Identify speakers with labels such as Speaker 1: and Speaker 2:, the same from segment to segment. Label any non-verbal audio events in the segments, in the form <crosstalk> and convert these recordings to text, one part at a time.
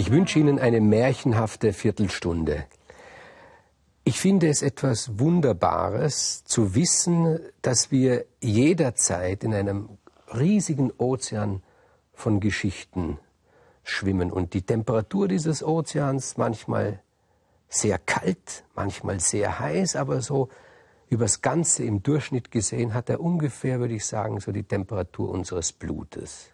Speaker 1: Ich wünsche Ihnen eine märchenhafte Viertelstunde. Ich finde es etwas Wunderbares zu wissen, dass wir jederzeit in einem riesigen Ozean von Geschichten schwimmen und die Temperatur dieses Ozeans manchmal sehr kalt, manchmal sehr heiß, aber so übers Ganze im Durchschnitt gesehen hat er ungefähr, würde ich sagen, so die Temperatur unseres Blutes.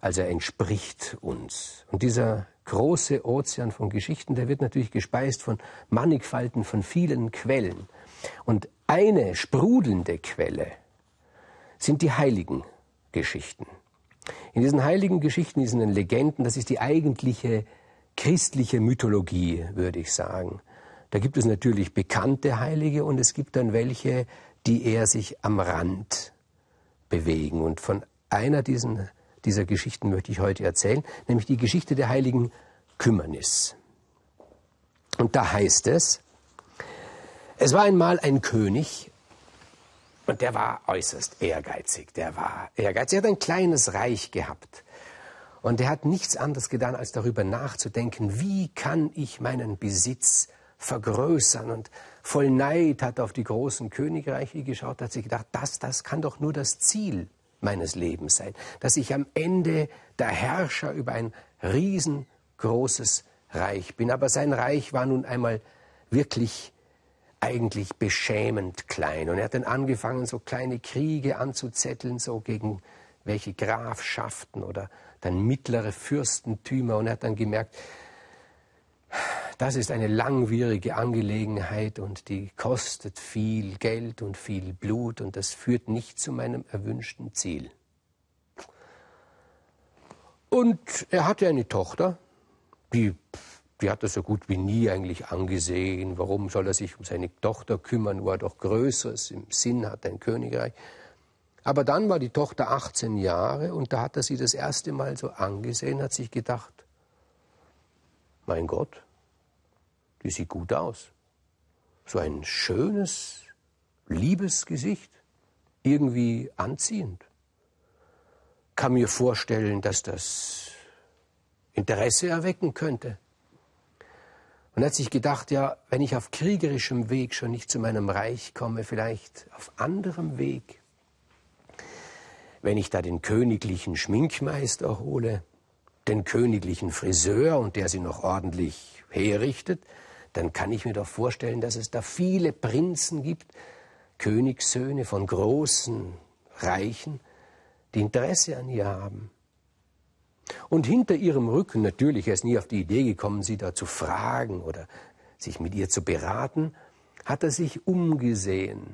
Speaker 1: Also er entspricht uns. Und dieser große Ozean von Geschichten, der wird natürlich gespeist von Mannigfalten, von vielen Quellen. Und eine sprudelnde Quelle sind die heiligen Geschichten. In diesen heiligen Geschichten, diesen Legenden, das ist die eigentliche christliche Mythologie, würde ich sagen. Da gibt es natürlich bekannte Heilige und es gibt dann welche, die eher sich am Rand bewegen. Und von einer diesen, dieser Geschichten möchte ich heute erzählen, nämlich die Geschichte der heiligen Kümmernis. Und da heißt es, es war einmal ein König und der war äußerst ehrgeizig. Der war ehrgeizig. Er hat ein kleines Reich gehabt. Und er hat nichts anderes getan, als darüber nachzudenken, wie kann ich meinen Besitz vergrößern. Und voll Neid hat auf die großen Königreiche geschaut, hat sich gedacht, das, das kann doch nur das Ziel meines Lebens sein, dass ich am Ende der Herrscher über ein riesengroßes Reich bin. Aber sein Reich war nun einmal wirklich eigentlich beschämend klein. Und er hat dann angefangen, so kleine Kriege anzuzetteln, so gegen welche Grafschaften oder dann mittlere Fürstentümer. Und er hat dann gemerkt, das ist eine langwierige Angelegenheit und die kostet viel Geld und viel Blut und das führt nicht zu meinem erwünschten Ziel. Und er hatte eine Tochter, die, die hat er so gut wie nie eigentlich angesehen. Warum soll er sich um seine Tochter kümmern, wo er doch Größeres im Sinn hat, ein Königreich? Aber dann war die Tochter 18 Jahre und da hat er sie das erste Mal so angesehen, hat sich gedacht, mein Gott, die sieht gut aus. So ein schönes, liebes Gesicht, irgendwie anziehend. Kann mir vorstellen, dass das Interesse erwecken könnte. Und hat sich gedacht, ja, wenn ich auf kriegerischem Weg schon nicht zu meinem Reich komme, vielleicht auf anderem Weg. Wenn ich da den königlichen Schminkmeister hole, den königlichen Friseur und der sie noch ordentlich herrichtet, dann kann ich mir doch vorstellen, dass es da viele Prinzen gibt, Königssöhne von großen Reichen, die Interesse an ihr haben. Und hinter ihrem Rücken, natürlich, er ist nie auf die Idee gekommen, sie da zu fragen oder sich mit ihr zu beraten, hat er sich umgesehen,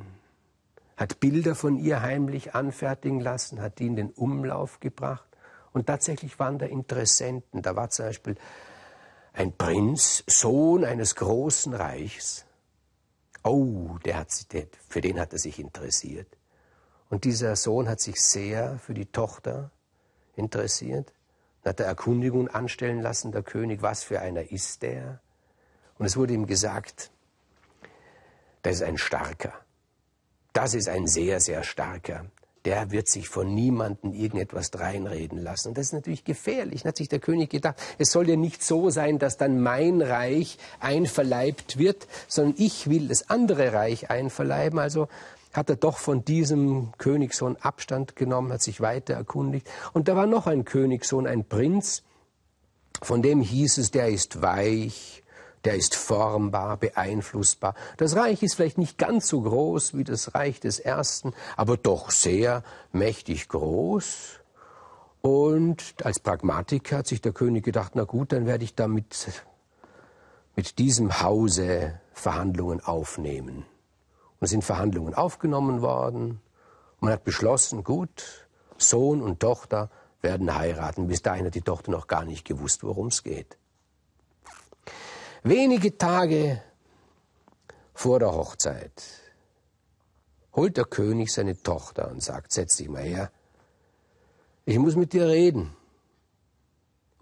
Speaker 1: hat Bilder von ihr heimlich anfertigen lassen, hat die in den Umlauf gebracht. Und tatsächlich waren da Interessenten. Da war zum Beispiel ein Prinz, Sohn eines großen Reichs. Oh, der hat, der, für den hat er sich interessiert. Und dieser Sohn hat sich sehr für die Tochter interessiert. Dann hat er Erkundigungen anstellen lassen, der König, was für einer ist der? Und es wurde ihm gesagt, das ist ein starker. Das ist ein sehr, sehr starker der wird sich von niemandem irgendetwas dreinreden lassen. Und das ist natürlich gefährlich. Dann hat sich der König gedacht, es soll ja nicht so sein, dass dann mein Reich einverleibt wird, sondern ich will das andere Reich einverleiben. Also hat er doch von diesem Königssohn Abstand genommen, hat sich weiter erkundigt. Und da war noch ein Königssohn, ein Prinz, von dem hieß es, der ist weich, der ist formbar, beeinflussbar. Das Reich ist vielleicht nicht ganz so groß wie das Reich des Ersten, aber doch sehr mächtig groß. Und als Pragmatiker hat sich der König gedacht, na gut, dann werde ich damit mit diesem Hause Verhandlungen aufnehmen. Und es sind Verhandlungen aufgenommen worden. Man hat beschlossen, gut, Sohn und Tochter werden heiraten. Bis dahin hat die Tochter noch gar nicht gewusst, worum es geht. Wenige Tage vor der Hochzeit holt der König seine Tochter und sagt, setz dich mal her, ich muss mit dir reden.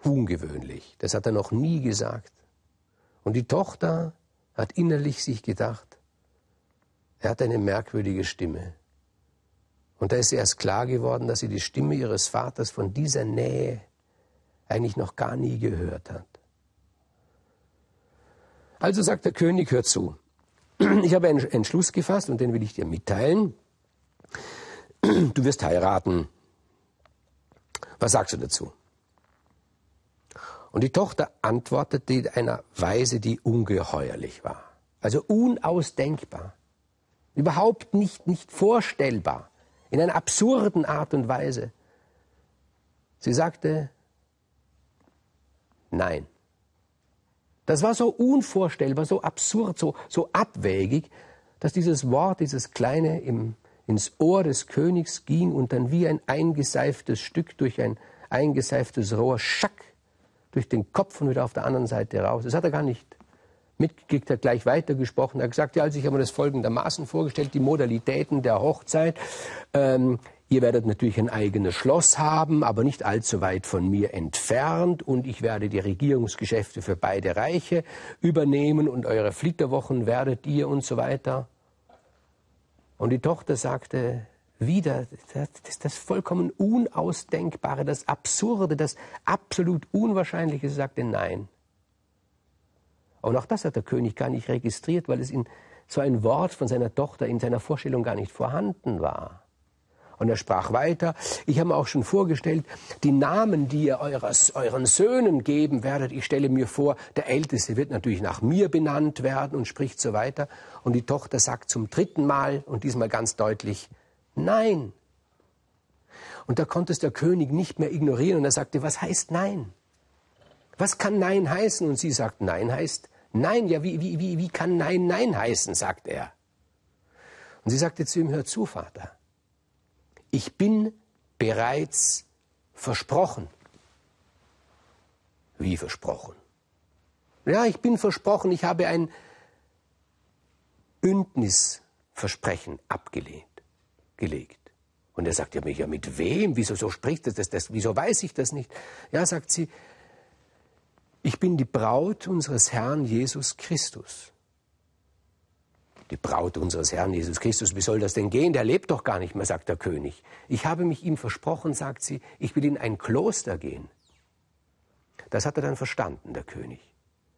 Speaker 1: Ungewöhnlich, das hat er noch nie gesagt. Und die Tochter hat innerlich sich gedacht, er hat eine merkwürdige Stimme. Und da ist erst klar geworden, dass sie die Stimme ihres Vaters von dieser Nähe eigentlich noch gar nie gehört hat. Also sagt der König, hör zu. <clears throat> Ich habe einen Entschluss gefasst und den will ich dir mitteilen. <clears throat> Du wirst heiraten. Was sagst du dazu? Und die Tochter antwortete in einer Weise, die ungeheuerlich war. Also unausdenkbar. Überhaupt nicht, nicht vorstellbar. In einer absurden Art und Weise. Sie sagte, nein. Das war so unvorstellbar, so absurd, so, so abwägig, dass dieses Wort, dieses kleine im, ins Ohr des Königs ging und dann wie ein eingeseiftes Stück durch ein eingeseiftes Rohr schack durch den Kopf und wieder auf der anderen Seite raus. Das hat er gar nicht mitgekriegt, hat gleich weitergesprochen. Er hat gesagt, ja, also ich habe mir das folgendermaßen vorgestellt, die Modalitäten der Hochzeit. Ähm, Ihr werdet natürlich ein eigenes Schloss haben, aber nicht allzu weit von mir entfernt. Und ich werde die Regierungsgeschäfte für beide Reiche übernehmen und eure Flitterwochen werdet ihr und so weiter. Und die Tochter sagte wieder, das ist das vollkommen Unausdenkbare, das Absurde, das absolut Unwahrscheinliche. Sie sagte nein. Und auch das hat der König gar nicht registriert, weil es in so ein Wort von seiner Tochter in seiner Vorstellung gar nicht vorhanden war. Und er sprach weiter, ich habe mir auch schon vorgestellt, die Namen, die ihr eures, euren Söhnen geben werdet, ich stelle mir vor, der Älteste wird natürlich nach mir benannt werden und spricht so weiter. Und die Tochter sagt zum dritten Mal und diesmal ganz deutlich, nein. Und da konnte es der König nicht mehr ignorieren und er sagte, was heißt nein? Was kann nein heißen? Und sie sagt, nein heißt nein. Ja, wie, wie, wie, wie kann nein nein heißen, sagt er. Und sie sagte zu ihm, hör zu, Vater ich bin bereits versprochen. Wie versprochen? Ja, ich bin versprochen, ich habe ein Bündnisversprechen abgelehnt, gelegt. Und er sagt ja, ja mit wem? Wieso so spricht das, das, das? Wieso weiß ich das nicht? Ja, sagt sie, ich bin die Braut unseres Herrn Jesus Christus die Braut unseres Herrn Jesus Christus, wie soll das denn gehen? Der lebt doch gar nicht mehr, sagt der König. Ich habe mich ihm versprochen, sagt sie, ich will in ein Kloster gehen. Das hat er dann verstanden, der König.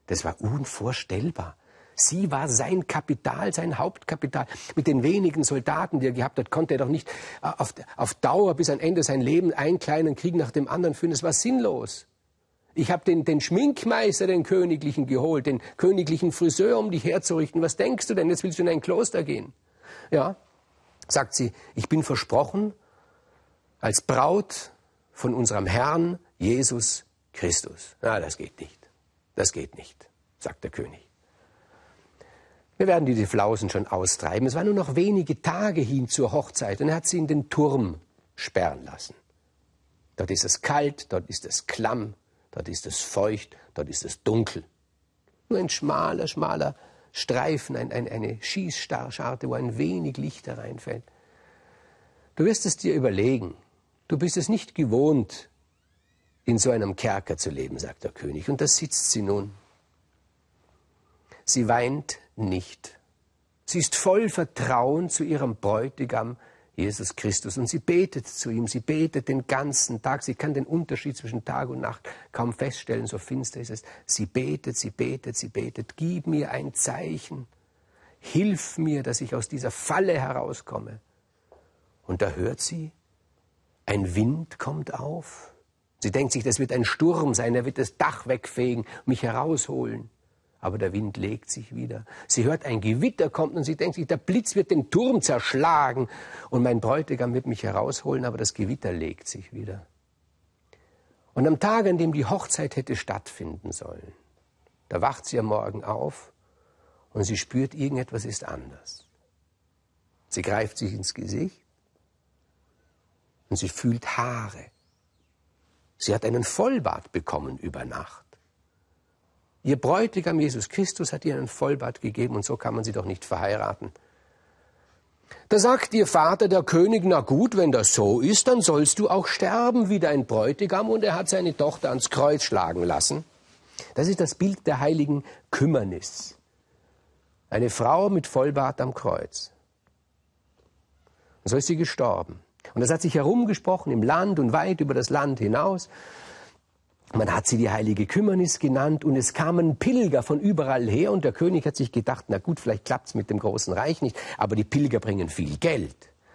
Speaker 1: Das war unvorstellbar. Sie war sein Kapital, sein Hauptkapital. Mit den wenigen Soldaten, die er gehabt hat, konnte er doch nicht auf, auf Dauer bis an Ende sein Leben einen kleinen Krieg nach dem anderen führen. Das war sinnlos. Ich habe den, den Schminkmeister, den Königlichen, geholt, den königlichen Friseur, um dich herzurichten. Was denkst du denn? Jetzt willst du in ein Kloster gehen. Ja, sagt sie, ich bin versprochen als Braut von unserem Herrn Jesus Christus. Na, das geht nicht. Das geht nicht, sagt der König. Wir werden diese Flausen schon austreiben. Es waren nur noch wenige Tage hin zur Hochzeit und er hat sie in den Turm sperren lassen. Dort ist es kalt, dort ist es klamm, dort ist es feucht, dort ist es dunkel. Nur ein schmaler, schmaler Streifen, ein, ein, eine Schießscharte, wo ein wenig Licht hereinfällt. Du wirst es dir überlegen. Du bist es nicht gewohnt, in so einem Kerker zu leben, sagt der König. Und da sitzt sie nun. Sie weint nicht. Sie ist voll Vertrauen zu ihrem Bräutigam, Jesus Christus. Und sie betet zu ihm, sie betet den ganzen Tag. Sie kann den Unterschied zwischen Tag und Nacht kaum feststellen, so finster ist es. Sie betet, sie betet, sie betet. Gib mir ein Zeichen. Hilf mir, dass ich aus dieser Falle herauskomme. Und da hört sie, ein Wind kommt auf. Sie denkt sich, das wird ein Sturm sein, er wird das Dach wegfegen, mich herausholen aber der Wind legt sich wieder. Sie hört ein Gewitter kommt und sie denkt sich, der Blitz wird den Turm zerschlagen und mein Bräutigam wird mich herausholen, aber das Gewitter legt sich wieder. Und am Tag, an dem die Hochzeit hätte stattfinden sollen, da wacht sie am Morgen auf und sie spürt, irgendetwas ist anders. Sie greift sich ins Gesicht und sie fühlt Haare. Sie hat einen Vollbart bekommen über Nacht. Ihr Bräutigam Jesus Christus hat ihr einen Vollbart gegeben und so kann man sie doch nicht verheiraten. Da sagt ihr Vater, der König, na gut, wenn das so ist, dann sollst du auch sterben wie dein Bräutigam und er hat seine Tochter ans Kreuz schlagen lassen. Das ist das Bild der heiligen Kümmernis. Eine Frau mit Vollbart am Kreuz. Und so ist sie gestorben. Und das hat sich herumgesprochen im Land und weit über das Land hinaus. Man hat sie die heilige Kümmernis genannt und es kamen Pilger von überall her und der König hat sich gedacht, na gut, vielleicht klappt's mit dem großen Reich nicht, aber die Pilger bringen viel Geld.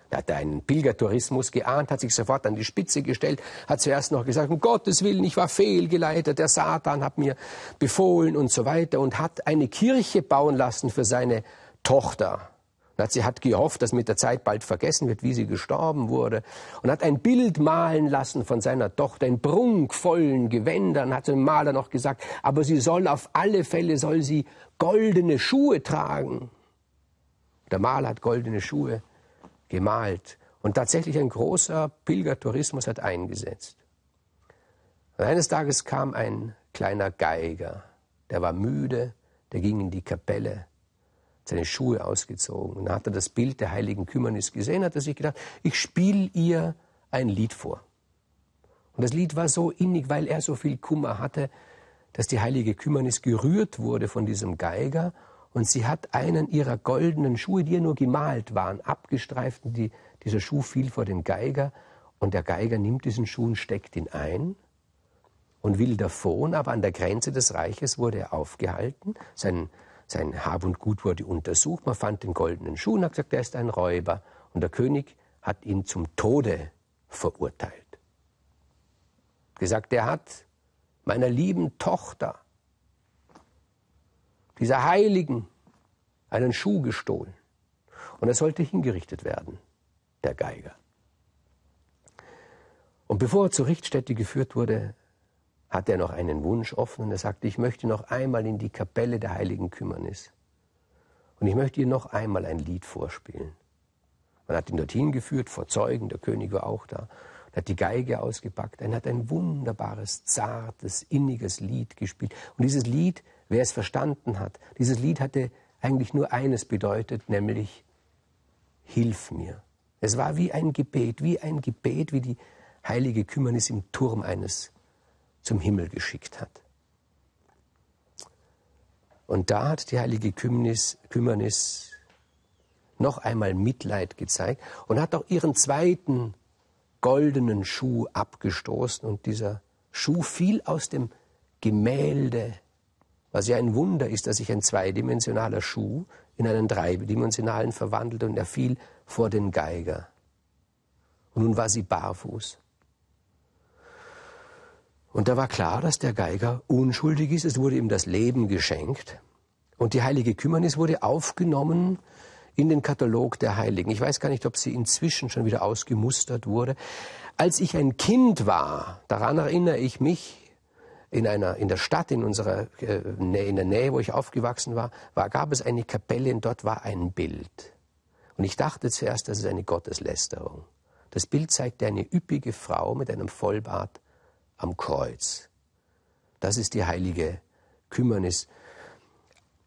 Speaker 1: Er hat einen Pilgertourismus geahnt, hat sich sofort an die Spitze gestellt, hat zuerst noch gesagt, um Gottes Willen, ich war fehlgeleitet, der Satan hat mir befohlen und so weiter und hat eine Kirche bauen lassen für seine Tochter. Sie hat gehofft, dass mit der Zeit bald vergessen wird, wie sie gestorben wurde. Und hat ein Bild malen lassen von seiner Tochter in prunkvollen Gewändern, hat dem Maler noch gesagt, aber sie soll auf alle Fälle, soll sie goldene Schuhe tragen. Der Maler hat goldene Schuhe gemalt. Und tatsächlich ein großer Pilgertourismus hat eingesetzt. Und eines Tages kam ein kleiner Geiger, der war müde, der ging in die Kapelle seine Schuhe ausgezogen. Und dann hat er das Bild der heiligen Kümmernis gesehen, hat er sich gedacht, ich spiele ihr ein Lied vor. Und das Lied war so innig, weil er so viel Kummer hatte, dass die heilige Kümmernis gerührt wurde von diesem Geiger. Und sie hat einen ihrer goldenen Schuhe, die ja nur gemalt waren, abgestreift. Und die, dieser Schuh fiel vor den Geiger. Und der Geiger nimmt diesen Schuh und steckt ihn ein und will davon, aber an der Grenze des Reiches wurde er aufgehalten, sein sein Hab und Gut wurde untersucht, man fand den goldenen Schuh und hat gesagt, er ist ein Räuber. Und der König hat ihn zum Tode verurteilt. Gesagt, er hat meiner lieben Tochter, dieser Heiligen, einen Schuh gestohlen. Und er sollte hingerichtet werden, der Geiger. Und bevor er zur Richtstätte geführt wurde, hatte er noch einen Wunsch offen und er sagte, ich möchte noch einmal in die Kapelle der heiligen Kümmernis. Und ich möchte ihr noch einmal ein Lied vorspielen. Man hat ihn dorthin geführt, vor Zeugen, der König war auch da, und hat die Geige ausgepackt. Er hat ein wunderbares, zartes, inniges Lied gespielt. Und dieses Lied, wer es verstanden hat, dieses Lied hatte eigentlich nur eines bedeutet, nämlich Hilf mir. Es war wie ein Gebet, wie ein Gebet, wie die heilige Kümmernis im Turm eines zum Himmel geschickt hat. Und da hat die heilige Kümmernis, Kümmernis noch einmal Mitleid gezeigt und hat auch ihren zweiten goldenen Schuh abgestoßen und dieser Schuh fiel aus dem Gemälde, was ja ein Wunder ist, dass sich ein zweidimensionaler Schuh in einen dreidimensionalen verwandelt und er fiel vor den Geiger. Und nun war sie barfuß. Und da war klar, dass der Geiger unschuldig ist. Es wurde ihm das Leben geschenkt. Und die heilige Kümmernis wurde aufgenommen in den Katalog der Heiligen. Ich weiß gar nicht, ob sie inzwischen schon wieder ausgemustert wurde. Als ich ein Kind war, daran erinnere ich mich, in einer, in der Stadt, in unserer, äh, in der Nähe, wo ich aufgewachsen war, war, gab es eine Kapelle und dort war ein Bild. Und ich dachte zuerst, das ist eine Gotteslästerung. Das Bild zeigte eine üppige Frau mit einem Vollbart am Kreuz. Das ist die heilige Kümmernis,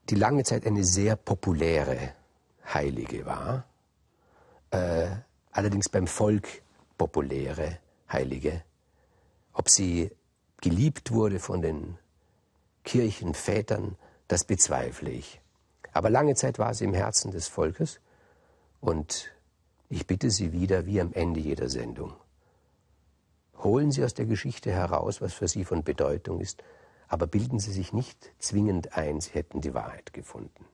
Speaker 1: die lange Zeit eine sehr populäre Heilige war, äh, allerdings beim Volk populäre Heilige. Ob sie geliebt wurde von den Kirchenvätern, das bezweifle ich. Aber lange Zeit war sie im Herzen des Volkes und ich bitte Sie wieder, wie am Ende jeder Sendung. Holen Sie aus der Geschichte heraus, was für Sie von Bedeutung ist, aber bilden Sie sich nicht zwingend ein, Sie hätten die Wahrheit gefunden.